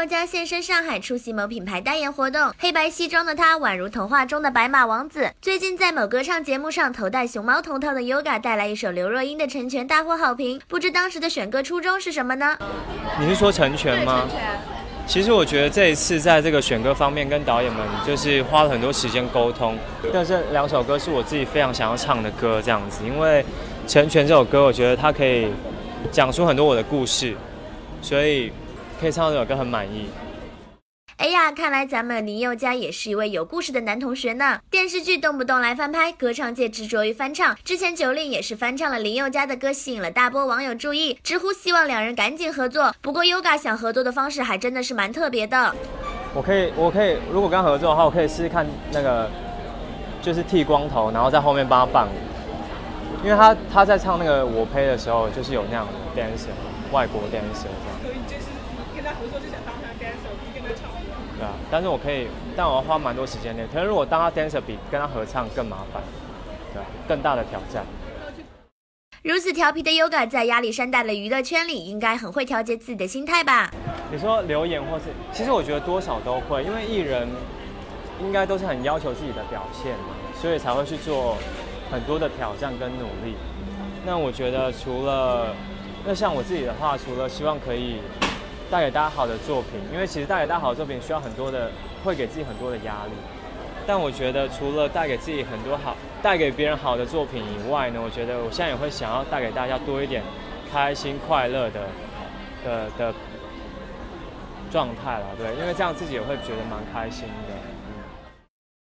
宥嘉现身上海出席某品牌代言活动，黑白西装的他宛如童话中的白马王子。最近在某歌唱节目上头戴熊猫头套的 Yoga 带来一首刘若英的《成全》，大获好评。不知当时的选歌初衷是什么呢？你是说成全吗？其实我觉得这一次在这个选歌方面跟导演们就是花了很多时间沟通，但这两首歌是我自己非常想要唱的歌，这样子，因为《成全》这首歌，我觉得它可以讲出很多我的故事，所以可以唱这首歌很满意。哎呀，看来咱们林宥嘉也是一位有故事的男同学呢。电视剧动不动来翻拍，歌唱界执着于翻唱。之前九令也是翻唱了林宥嘉的歌，吸引了大波网友注意，直呼希望两人赶紧合作。不过 Yoga 想合作的方式还真的是蛮特别的。我可以，我可以，如果跟他合作的话，我可以试试看那个，就是剃光头，然后在后面帮他伴舞。因为他他在唱那个我呸的时候，就是有那样的 dancer，外国 dancer 这样。跟他合作就想当他 dancer，不跟他唱。对啊，但是我可以，但我要花蛮多时间练。可能如果当他 dancer 比跟他合唱更麻烦，对，更大的挑战。如此调皮的 Yoga 在压力山大的娱乐圈里，应该很会调节自己的心态吧？你说留言或是，其实我觉得多少都会，因为艺人应该都是很要求自己的表现嘛，所以才会去做很多的挑战跟努力。那我觉得除了，那像我自己的话，除了希望可以。带给大家好的作品，因为其实带给大家好的作品需要很多的，会给自己很多的压力。但我觉得除了带给自己很多好，带给别人好的作品以外呢，我觉得我现在也会想要带给大家多一点开心快乐的的的状态了，对，因为这样自己也会觉得蛮开心的。